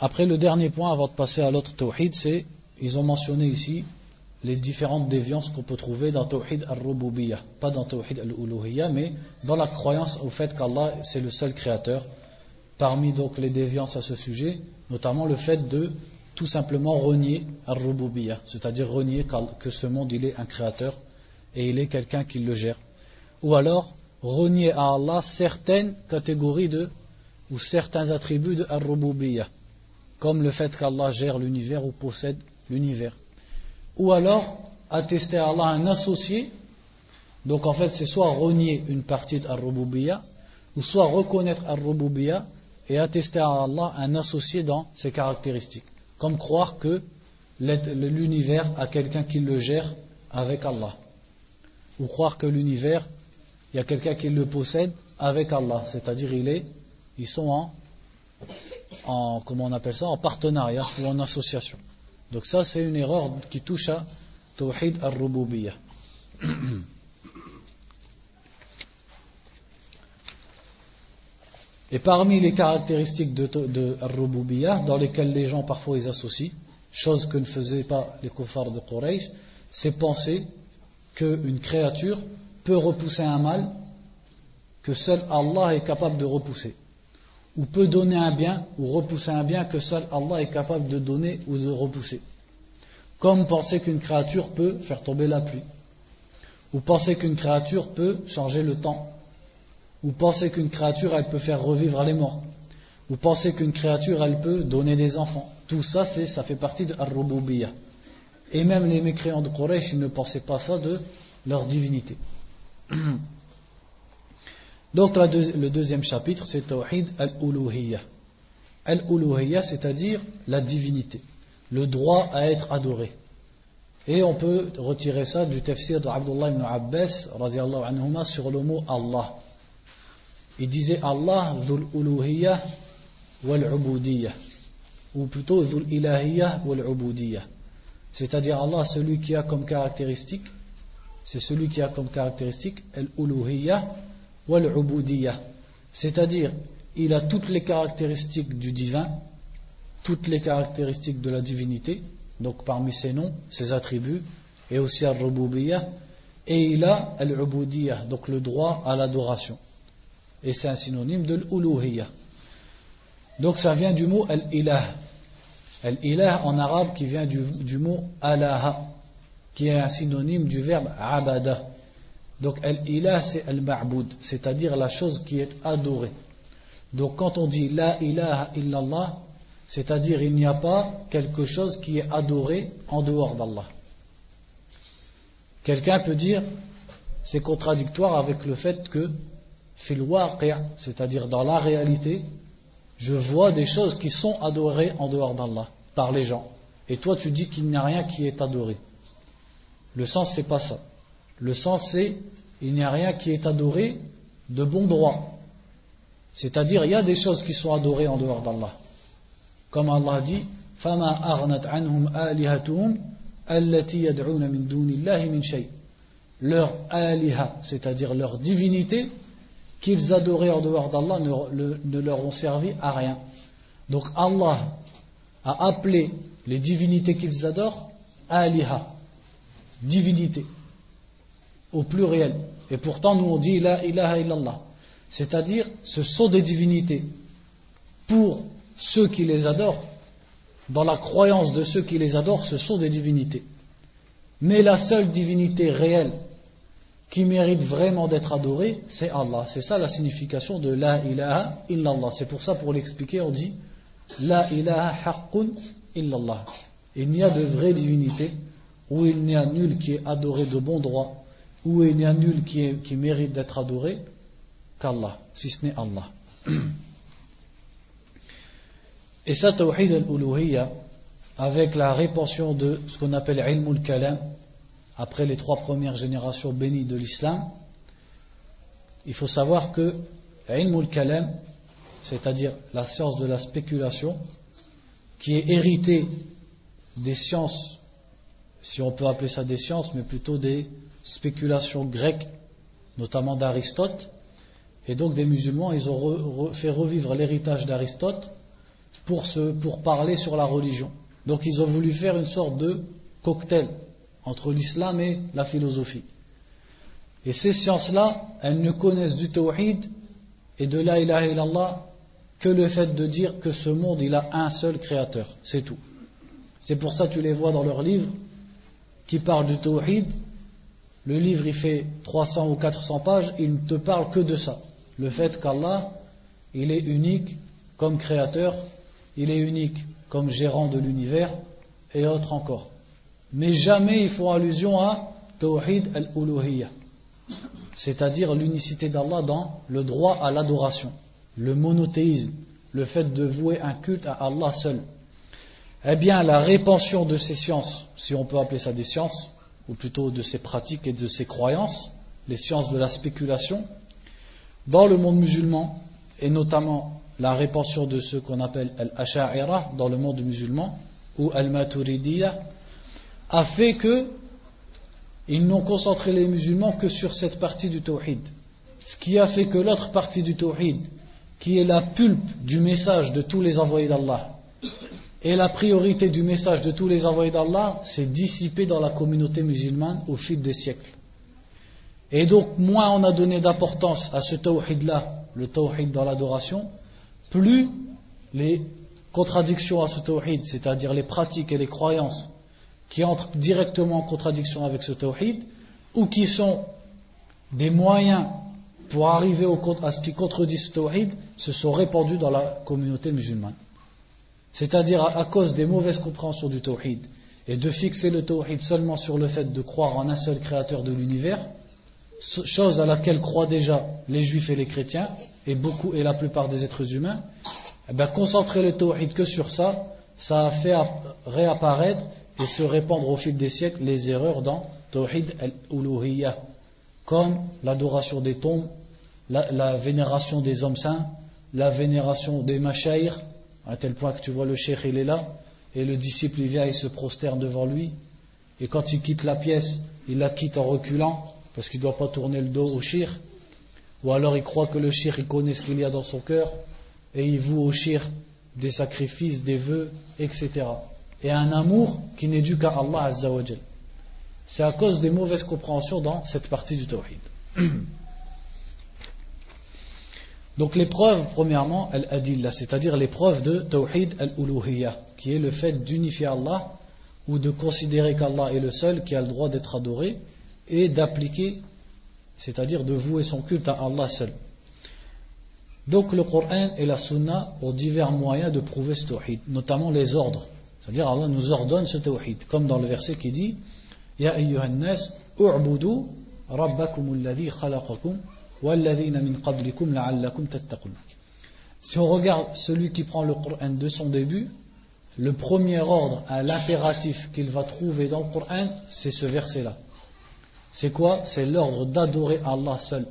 Après le dernier point avant de passer à l'autre tawhid, c'est ils ont mentionné ici les différentes déviances qu'on peut trouver dans Tawhid al-Rububiyyah, pas dans Tawhid al-Uluhiyyah, mais dans la croyance au fait qu'Allah c'est le seul créateur. Parmi donc les déviances à ce sujet, notamment le fait de tout simplement renier al-Rububiyyah, c'est-à-dire renier que ce monde il est un créateur et il est quelqu'un qui le gère. Ou alors renier à Allah certaines catégories de ou certains attributs de al-Rububiyyah, comme le fait qu'Allah gère l'univers ou possède l'univers. Ou alors, attester à Allah un associé, donc en fait c'est soit renier une partie de Ar-Rububiyya, ou soit reconnaître Ar-Rububiyya et attester à Allah un associé dans ses caractéristiques. Comme croire que l'univers a quelqu'un qui le gère avec Allah. Ou croire que l'univers, il y a quelqu'un qui le possède avec Allah. C'est-à-dire, il est, ils sont en, en, comment on appelle ça, en partenariat ou en association. Donc ça, c'est une erreur qui touche à Tawhid al-Rububiyyah. Et parmi les caractéristiques de, de dans lesquelles les gens parfois ils associent, chose que ne faisaient pas les kuffars de Quraysh, c'est penser qu'une créature peut repousser un mal que seul Allah est capable de repousser ou peut donner un bien ou repousser un bien que seul Allah est capable de donner ou de repousser. Comme penser qu'une créature peut faire tomber la pluie, ou penser qu'une créature peut changer le temps, ou penser qu'une créature elle peut faire revivre les morts, ou penser qu'une créature elle peut donner des enfants. Tout ça, c'est, ça fait partie de ar Et même les mécréants de Quraysh, ne pensaient pas ça de leur divinité. Donc le deuxième chapitre, c'est Tawhid al-Uluhiyya. Al-Uluhiyya, c'est-à-dire la divinité, le droit à être adoré. Et on peut retirer ça du tafsir de Abdullah ibn Abbas anhuma, sur le mot Allah. Il disait Allah dhul uluhiyya wal ubudiyya ou plutôt dhul ilahiyya wal ubudiyya. C'est-à-dire Allah celui qui a comme caractéristique c'est celui qui a comme caractéristique al-uluhiyya c'est-à-dire, il a toutes les caractéristiques du divin, toutes les caractéristiques de la divinité, donc parmi ses noms, ses attributs, et aussi al-rububiyya, et il a al donc le droit à l'adoration. Et c'est un synonyme de l'uluhiyya. Donc ça vient du mot al-ilah. Al-ilah en arabe qui vient du, du mot alaha, qui est un synonyme du verbe abada. Donc, al-ilah, c'est al-ma'boud, c'est-à-dire la chose qui est adorée. Donc, quand on dit la ilaha illallah, c'est-à-dire il n'y a pas quelque chose qui est adoré en dehors d'Allah. Quelqu'un peut dire, c'est contradictoire avec le fait que, c'est-à-dire dans la réalité, je vois des choses qui sont adorées en dehors d'Allah, par les gens. Et toi, tu dis qu'il n'y a rien qui est adoré. Le sens, c'est pas ça. Le sens c'est il n'y a rien qui est adoré de bon droit. C'est-à-dire il y a des choses qui sont adorées en dehors d'Allah. Comme Allah dit, فَمَا أَغْنَتْ عَنْهُمْ آلِهَتُهُمْ الَّتِي يَدْعُونَ مِن دُونِ اللَّهِ مِن شَيْءٍ Leur aliha, c'est-à-dire leur divinité, qu'ils adoraient en dehors d'Allah, ne, ne leur ont servi à rien. Donc Allah a appelé les divinités qu'ils adorent aliha, divinité, au pluriel. Et pourtant, nous on dit la ilaha illallah. C'est-à-dire, ce sont des divinités. Pour ceux qui les adorent, dans la croyance de ceux qui les adorent, ce sont des divinités. Mais la seule divinité réelle qui mérite vraiment d'être adorée, c'est Allah. C'est ça la signification de la ilaha illallah. C'est pour ça, pour l'expliquer, on dit la ilaha haqqun illallah. Il n'y a de vraie divinité où il n'y a nul qui est adoré de bon droit, où il n'y a nul qui, mérite d'être adoré qu'Allah, si ce n'est Allah. Et ça, tawhid al-uluhiyya, avec la répansion de ce qu'on appelle ilm kalam après les trois premières générations bénies de l'islam, il faut savoir que ilm al-kalam, c'est-à-dire la science de la spéculation, qui est héritée des sciences, si on peut appeler ça des sciences, mais plutôt des spéculations grecques, notamment d'Aristote, et donc des musulmans, ils ont fait revivre l'héritage d'Aristote pour, pour parler sur la religion. Donc ils ont voulu faire une sorte de cocktail entre l'islam et la philosophie. Et ces sciences-là, elles ne connaissent du tawhid et de la ilaha illallah que le fait de dire que ce monde, il a un seul créateur. C'est tout. C'est pour ça que tu les vois dans leurs livres qui parlent du tawhid. Le livre, il fait 300 ou 400 pages, il ne te parle que de ça. Le fait qu'Allah, il est unique comme créateur, il est unique comme gérant de l'univers et autres encore. Mais jamais ils font allusion à Tawhid al-Uluhiyya, c'est-à-dire l'unicité d'Allah dans le droit à l'adoration le monothéisme, le fait de vouer un culte à Allah seul. Eh bien, la répansion de ces sciences, si on peut appeler ça des sciences, ou plutôt de ces pratiques et de ces croyances, les sciences de la spéculation, dans le monde musulman, et notamment la répansion de ce qu'on appelle al-asha'ira dans le monde musulman, ou al-maturidiyya, a fait que ils n'ont concentré les musulmans que sur cette partie du tawhid. Ce qui a fait que l'autre partie du tawhid, qui est la pulpe du message de tous les envoyés d'Allah. Et la priorité du message de tous les envoyés d'Allah s'est dissipée dans la communauté musulmane au fil des siècles. Et donc, moins on a donné d'importance à ce tawhid-là, le tawhid dans l'adoration, plus les contradictions à ce tawhid, c'est-à-dire les pratiques et les croyances qui entrent directement en contradiction avec ce tawhid, ou qui sont des moyens pour arriver à ce qui contredit ce tawhid, se sont répandus dans la communauté musulmane. C'est-à-dire à, cause des mauvaises compréhensions du tawhid et de fixer le tawhid seulement sur le fait de croire en un seul créateur de l'univers, chose à laquelle croient déjà les juifs et les chrétiens, et beaucoup et la plupart des êtres humains, eh bien, concentrer le tawhid que sur ça, ça a fait réapparaître et se répandre au fil des siècles les erreurs dans tawhid al-uluhiyya, comme l'adoration des tombes, la, vénération des hommes saints, la vénération des machaïrs, à tel point que tu vois le cheikh il est là, et le disciple il vient et se prosterne devant lui, et quand il quitte la pièce, il la quitte en reculant, parce qu'il ne doit pas tourner le dos au shir, ou alors il croit que le shir il connaît ce qu'il y a dans son cœur, et il voue au shir des sacrifices, des vœux, etc. Et un amour qui n'est dû qu'à Allah Azzawajal. C'est à cause des mauvaises compréhensions dans cette partie du tawhid. Donc l'épreuve, premièrement, al-adilla, c'est-à-dire l'épreuve de tawhid al-uluhiyya, qui est le fait d'unifier Allah ou de considérer qu'Allah est le seul qui a le droit d'être adoré et d'appliquer, c'est-à-dire de vouer son culte à Allah seul. Donc le Coran et la Sunna ont divers moyens de prouver ce tawhid, notamment les ordres. C'est-à-dire Allah nous ordonne ce tawhid, comme dans le verset qui dit Ya ayyuhan nas, u'budu rabbakum alladhi khalaqakum si on regarde celui qui prend le Coran de son début, le premier ordre à l'impératif qu'il va trouver dans le Coran, c'est ce verset-là. C'est quoi? C'est l'ordre d'adorer Allah seul.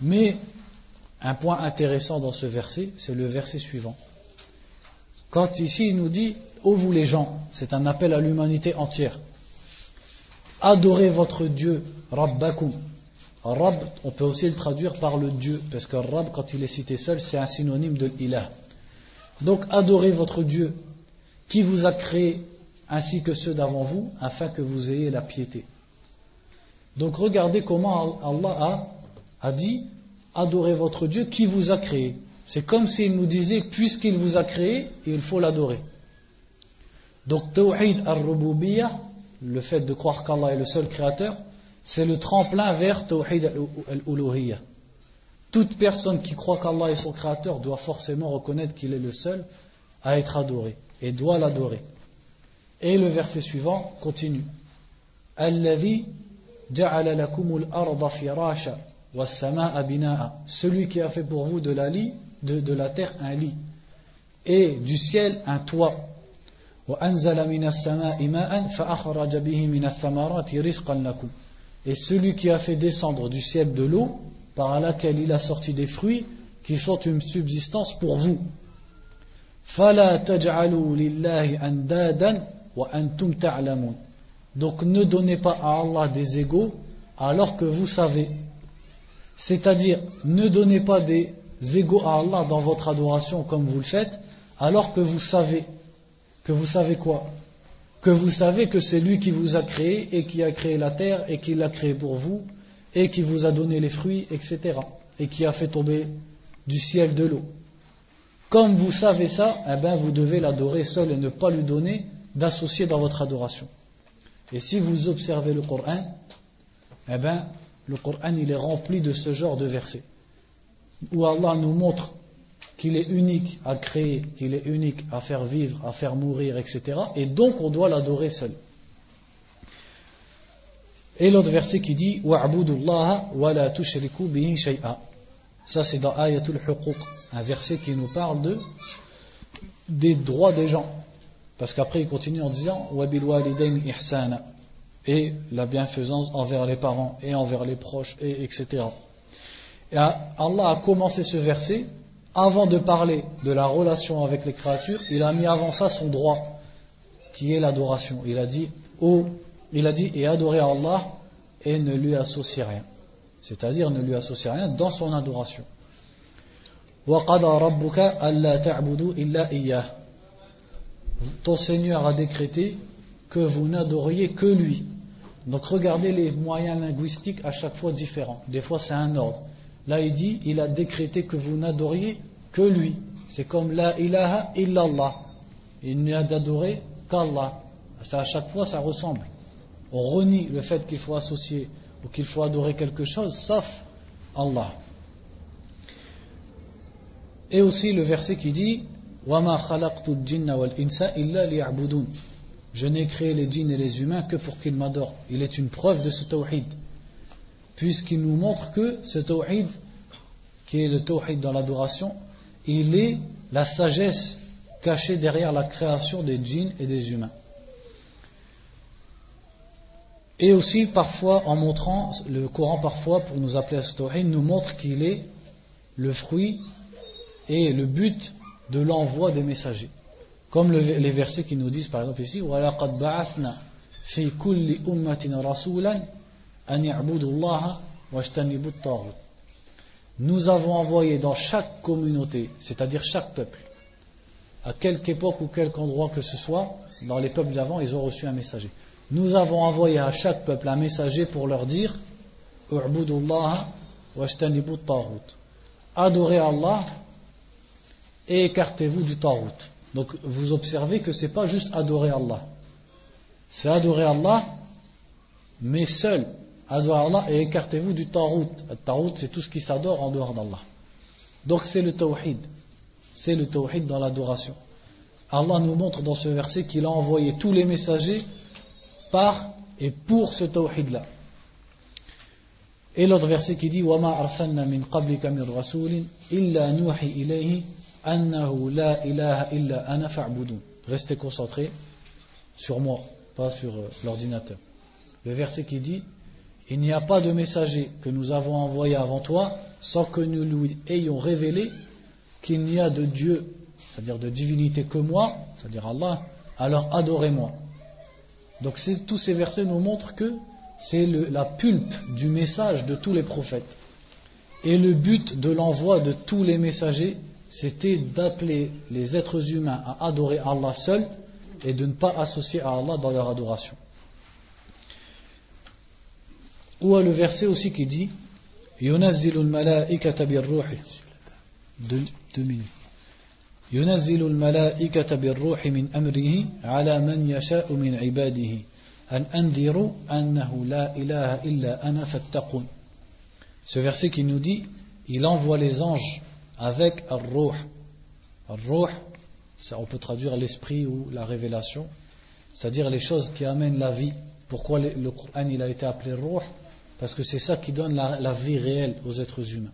Mais un point intéressant dans ce verset, c'est le verset suivant. Quand ici il nous dit Ô vous les gens, c'est un appel à l'humanité entière. Adorez votre Dieu, Rabbakum. Rabb, on peut aussi le traduire par le Dieu, parce que Rabb, quand il est cité seul, c'est un synonyme de l'ilah. Donc adorez votre Dieu, qui vous a créé ainsi que ceux d'avant vous, afin que vous ayez la piété. Donc regardez comment Allah a, a dit adorez votre Dieu qui vous a créé. C'est comme s'il nous disait puisqu'il vous a créé, il faut l'adorer. Donc Tawhid al-Rububiyyah, le fait de croire qu'Allah est le seul créateur, c'est le tremplin vers Tawhid al-Uluhiyyah. Toute personne qui croit qu'Allah est son créateur doit forcément reconnaître qu'il est le seul à être adoré et doit l'adorer. Et le verset suivant continue. Celui qui a fait pour vous de la, de, la terre un lit et du ciel un toit. Et celui qui a fait descendre du ciel de l'eau par laquelle il a sorti des fruits qui sont une subsistance pour vous. Donc ne donnez pas à Allah des égaux alors que vous savez. C'est-à-dire, ne donnez pas des égaux à Allah dans votre adoration comme vous le faites, alors que vous savez. Que vous savez quoi? Que vous savez que c'est lui qui vous a créé et qui a créé la terre et qui l'a créé pour vous et qui vous a donné les fruits, etc. Et qui a fait tomber du ciel de l'eau. Comme vous savez ça, eh ben vous devez l'adorer seul et ne pas lui donner d'associer dans votre adoration. Et si vous observez le Coran, eh ben, le Coran il est rempli de ce genre de versets où Allah nous montre qu'il est unique à créer, qu'il est unique à faire vivre, à faire mourir, etc. Et donc on doit l'adorer seul. Et l'autre verset qui dit wa shay'a. Ça c'est dans Ayatul Huquq, un verset qui nous parle de des droits des gens. Parce qu'après il continue en disant wa bil ihsana et la bienfaisance envers les parents et envers les proches et etc. Et Allah a commencé ce verset avant de parler de la relation avec les créatures, il a mis avant ça son droit, qui est l'adoration. Il a dit, oh, il a dit, et adorez Allah et ne lui associez rien. C'est-à-dire ne lui associez rien dans son adoration. Ton Seigneur a décrété que vous n'adoriez que lui. Donc regardez les moyens linguistiques à chaque fois différents. Des fois c'est un ordre. Là, il dit, il a décrété que vous n'adoriez que lui. C'est comme la ilaha illallah. Il n'y a d'adorer qu'Allah. Ça, à chaque fois, ça ressemble. On renie le fait qu'il faut associer ou qu'il faut adorer quelque chose, sauf Allah. Et aussi le verset qui dit Je n'ai créé les djinns et les humains que pour qu'ils m'adorent. Il est une preuve de ce tawhid puisqu'il nous montre que ce tawhid, qui est le tawhid dans l'adoration, il est la sagesse cachée derrière la création des djinns et des humains. Et aussi, parfois, en montrant, le Coran, parfois, pour nous appeler à ce tawhid, nous montre qu'il est le fruit et le but de l'envoi des messagers. Comme les versets qui nous disent, par exemple, ici, « Wa laqad ba'athna fi kulli ummatin » nous avons envoyé dans chaque communauté, c'est-à-dire chaque peuple, à quelque époque ou quelque endroit que ce soit, dans les peuples d'avant, ils ont reçu un messager. Nous avons envoyé à chaque peuple un messager pour leur dire Adorez Allah et écartez-vous du Tarut. Donc vous observez que ce n'est pas juste adorer Allah. C'est adorer Allah, mais seul, adorez Allah et écartez-vous du tarout. Le tarout, c'est tout ce qui s'adore en dehors d'Allah. Donc c'est le tawhid. C'est le tawhid dans l'adoration. Allah nous montre dans ce verset qu'il a envoyé tous les messagers par et pour ce tawhid-là. Et l'autre verset qui dit وَمَا أَرْسَلْنَا مِنْ قَبْلِكَ مِنْ رَسُولٍ إِلَّا نُوحِي إِلَيْهِ أَنَّهُ لَا إِلَهَ إِلَّا أَنَا فَاعْبُدُونَ Restez concentrés sur moi, pas sur euh, l'ordinateur. Le verset qui dit il n'y a pas de messager que nous avons envoyé avant toi sans que nous lui ayons révélé qu'il n'y a de Dieu, c'est-à-dire de divinité que moi, c'est-à-dire Allah, alors adorez-moi. Donc tous ces versets nous montrent que c'est la pulpe du message de tous les prophètes. Et le but de l'envoi de tous les messagers, c'était d'appeler les êtres humains à adorer Allah seul et de ne pas associer à Allah dans leur adoration. Ou le verset aussi qui dit ينزل الملائكة بالروح deux minutes ينزل الملائكة بالروح من أمره على من يشاء من عباده أن أنذروا أنه لا إله إلا أنا فاتقون Ce verset qui nous dit il envoie les anges avec ar-ruh. Ar-ruh, on peut traduire l'esprit ou la révélation, c'est-à-dire les choses qui amènent la vie. Pourquoi le Coran il a été appelé ruh Parce que c'est ça qui donne la, vie réelle aux êtres humains.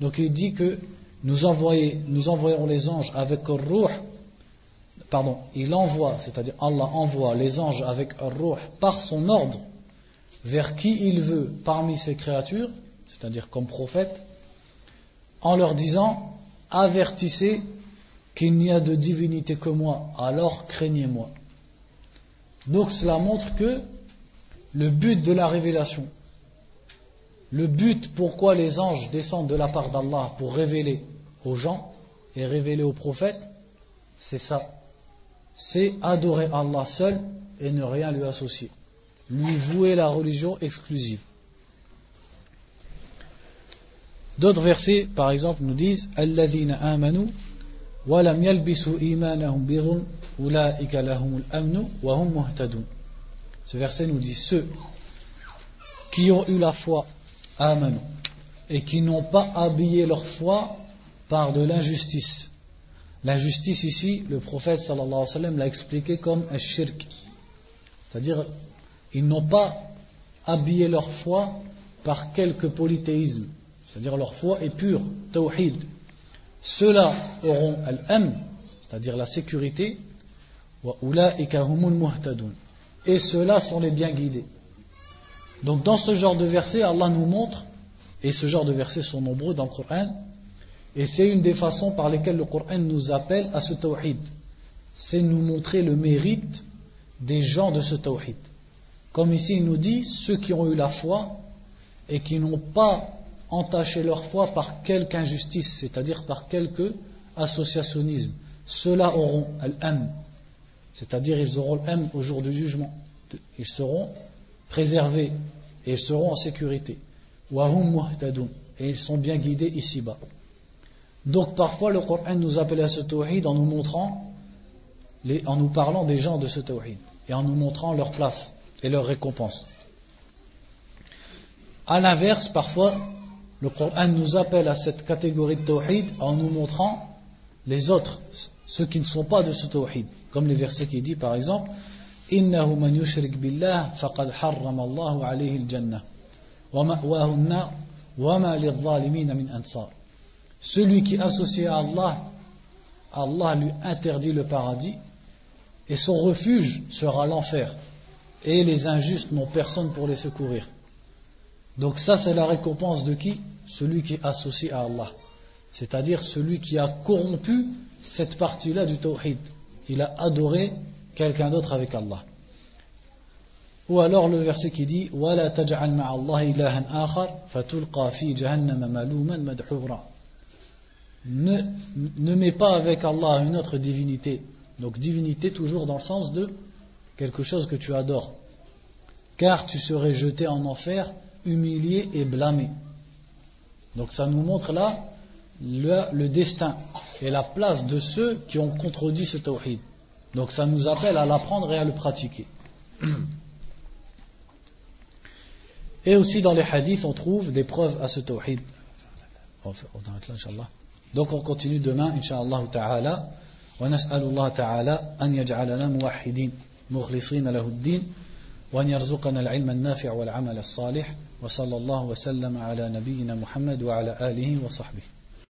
Donc il dit que nous, nous envoyons les anges avec ar-ruh, pardon, il envoie, c'est-à-dire Allah envoie les anges avec ar-ruh par son ordre vers qui il veut parmi ses créatures, c'est-à-dire comme prophète, en leur disant avertissez qu'il n'y a de divinité que moi, alors craignez-moi. Donc cela montre que le but de la révélation, le but pourquoi les anges descendent de la part d'Allah pour révéler aux gens et révéler aux prophètes, c'est ça. C'est adorer Allah seul et ne rien lui associer. Lui vouer la religion exclusive. D'autres versets, par exemple, nous disent Alladhina amanu wa lam yalbisu imanahum birun ulaika amnu wa hum. Ce verset nous dit ceux qui ont eu la foi, amanu, et qui n'ont pas habillé leur foi par de l'injustice. L'injustice ici, le prophète sallallahu alayhi wa l'a expliqué comme un shirk. C'est-à-dire, ils n'ont pas habillé leur foi par quelque polythéisme c'est-à-dire leur foi est pure, tawhid. Ceux-là auront al-am, c'est-à-dire la sécurité, et ceux-là sont les bien guidés. Donc dans ce genre de verset, Allah nous montre, et ce genre de versets sont nombreux dans le Coran, et c'est une des façons par lesquelles le Coran nous appelle à ce tawhid. C'est nous montrer le mérite des gens de ce tawhid. Comme ici il nous dit, ceux qui ont eu la foi et qui n'ont pas entacher leur foi par quelque injustice, c'est-à-dire par quelque associationnisme. Ceux-là auront l'âme, c'est-à-dire ils auront l'âme au jour du jugement. Ils seront préservés et ils seront en sécurité. Et ils sont bien guidés ici-bas. Donc parfois le Coran nous appelle à ce tawhid en nous montrant, en nous parlant des gens de ce tawhid et en nous montrant leur place et leur récompense. À l'inverse, parfois, le Coran nous appelle à cette catégorie de tawhid en nous montrant les autres, ceux qui ne sont pas de ce tawhid. Comme les versets qui dit par exemple إنه من يشرك بالله فقد حرم الله عليه الجنة ومأواه النار وما للظالمين من أنصار Celui qui associe à Allah, Allah lui interdit le paradis et son refuge sera l'enfer. Et les injustes n'ont personne pour les secourir. Donc ça, c'est la récompense de qui Celui qui est associé à Allah. C'est-à-dire celui qui a corrompu cette partie-là du tawhid. Il a adoré quelqu'un d'autre avec Allah. Ou alors le verset qui dit وَلَا تَجْعَلْ مَعَ اللَّهِ إِلَهًا آخَرَ فَتُلْقَى فِي جَهَنَّمَ مَلُومًا مَدْحُورًا ne, ne mets pas avec Allah une autre divinité. Donc divinité toujours dans le sens de quelque chose que tu adores. Car tu serais jeté en enfer humilié et blâmé. Donc ça nous montre là le, destin et la place de ceux qui ont contredit ce tawhid. Donc ça nous appelle à l'apprendre et à le pratiquer. Et aussi dans les hadiths, on trouve des preuves à ce tawhid. Donc on continue demain, Inch'Allah ta'ala. ونسأل الله تعالى أن يجعلنا موحدين مخلصين له الدين وأن يرزقنا العلم النافع والعمل الصالح وصلى الله وسلم على نبينا محمد وعلى آله وصحبه